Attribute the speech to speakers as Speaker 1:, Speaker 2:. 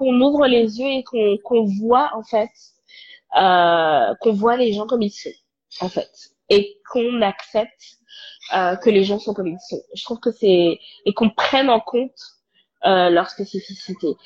Speaker 1: qu'on ouvre les yeux et qu'on qu'on voit en fait euh, qu'on voit les gens comme ils sont en fait et qu'on accepte euh, que les gens sont comme ils sont. Je trouve que c'est et qu'on prenne en compte euh, leur spécificité.